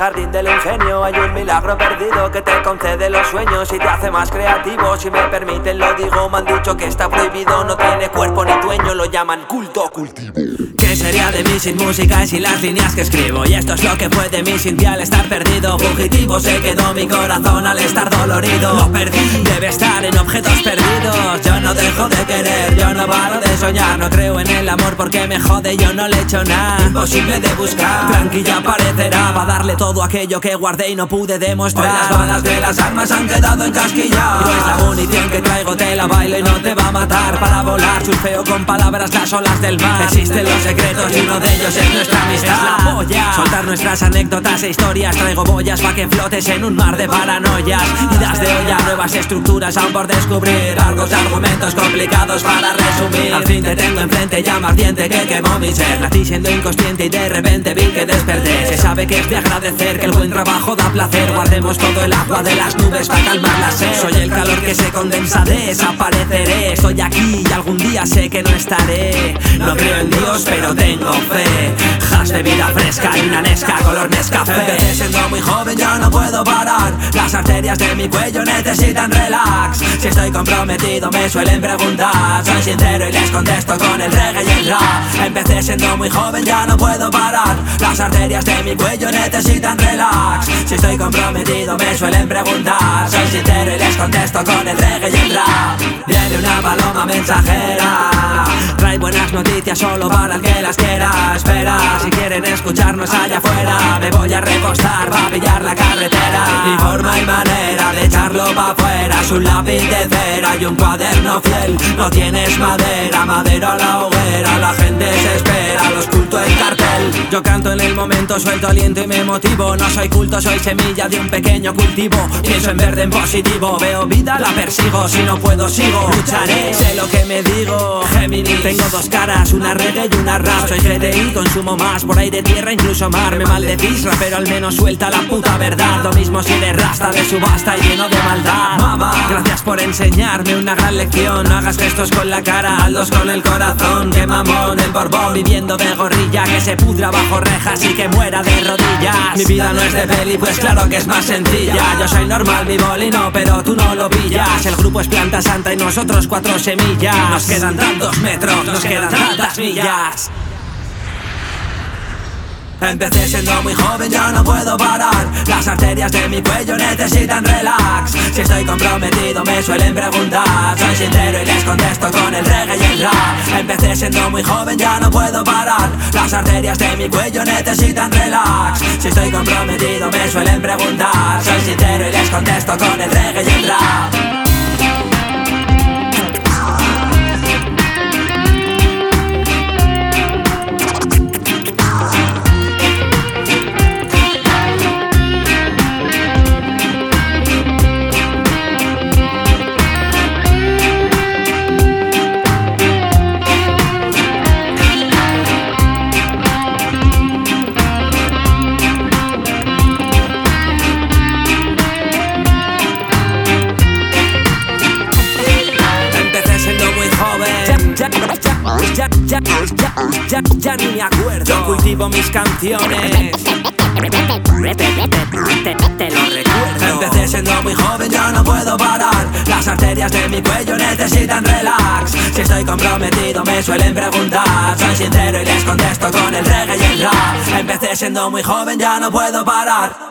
jardín del ingenio hay un milagro perdido que te concede los sueños y te hace más creativo. Si me permiten lo digo, me han dicho que está prohibido, no tiene cuerpo ni dueño, lo llaman culto cultivo. ¿Qué sería de mí sin música y sin las líneas que escribo? Y esto es lo que fue de mí sin ti al estar perdido. Fugitivo se quedó mi corazón al estar dolorido. Lo perdí, debe estar en objetos perdidos. Yo no dejo de querer, yo no paro de soñar. No creo en el amor porque me jode, yo no le echo nada. Imposible de buscar, tranquila aparecerá. Va a darle todo aquello que guardé y no pude demostrar. Hoy las balas de las armas han quedado encasquilladas. No es la munición que traigo, te la bailo y no te va a matar. Para volar, surfeo con palabras las olas del mar. Existen los secretos y uno de ellos es nuestra amistad. Es la polla. Soltar nuestras anécdotas e historias. Traigo boyas para que flotes en un mar de paranoias. Idas de olla, nuevas estructuras aún por descubrir. Largos argumentos complicados para resumir. Al fin te tengo enfrente, más ardiente que quemó mi ser. Nací siendo inconsciente y de repente vi que desperté. Se sabe que es de agradecer que el buen trabajo da placer. Guardemos todo el agua de las nubes para calmar la sed. Soy el calor que se condensa, desapareceré. Estoy aquí y algún día sé que no estaré. No creo en Dios, pero tengo fe. De vida fresca y una nesca color Nescafé. Siendo muy joven, yo no puedo parar. Las arterias de mi cuello necesitan relax. Si estoy comprometido, me suelen preguntar. Soy sincero y les contesto con el reggae y el rap. Empecé siendo muy joven, ya no puedo parar. Las arterias de mi cuello necesitan relax. Si estoy comprometido, me suelen preguntar. Soy sincero y les contesto con el reggae y el rap. Viene una paloma mensajera. Trae buenas noticias solo para el que las quiera. Espera, si quieren escucharnos allá afuera, me voy a repostar va a pillar la un lápiz de cera y un cuaderno fiel. No tienes madera, madera a la hoguera. La gente se espera, los culto en cartel. Yo canto en el momento, suelto aliento y me motivo. No soy culto, soy semilla de un pequeño cultivo. Pienso en verde en positivo, veo vida, la persigo. Si no puedo, sigo. Lucharé, sé lo que me digo. Géminis, tengo dos caras, una reggae y una rap. Soy GTI, consumo más, por de tierra, incluso mar. Me maldecís, pero al menos suelta la puta verdad. Lo mismo si de rasta, de subasta y lleno de maldad. Mamá, gracias por enseñarme una gran lección. No hagas gestos con la cara, hazlos con el corazón. Que mamón, el borbón, viviendo de gorrilla. Que se pudra bajo rejas y que muera de rodillas. Mi vida no es de peli, pues claro que es más sencilla. Yo soy normal, mi bolino, pero tú no lo pillas. El grupo es planta santa y nosotros cuatro semillas. Nos quedan tantos metros, nos quedan tantas millas. Empecé siendo muy joven, yo no puedo parar. Las arterias de mi cuello necesitan relax. Si estoy comprometido, me suelen preguntar. Soy sincero y les contesto con el Empecé siendo muy joven, ya no puedo parar. Las arterias de mi cuello necesitan relax. Si estoy comprometido, me suelen preguntar. Soy sincero y les contesto con el ya, ya, ya, ya, ya ni me acuerdo. Yo cultivo mis canciones. Te lo recuerdo. Empecé siendo muy joven, yo no puedo parar. Las arterias de mi cuello necesitan relax. Si estoy comprometido, me suelen preguntar. Soy sincero y les contesto con el reggae y el rap. Empecé siendo muy joven, ya no puedo parar.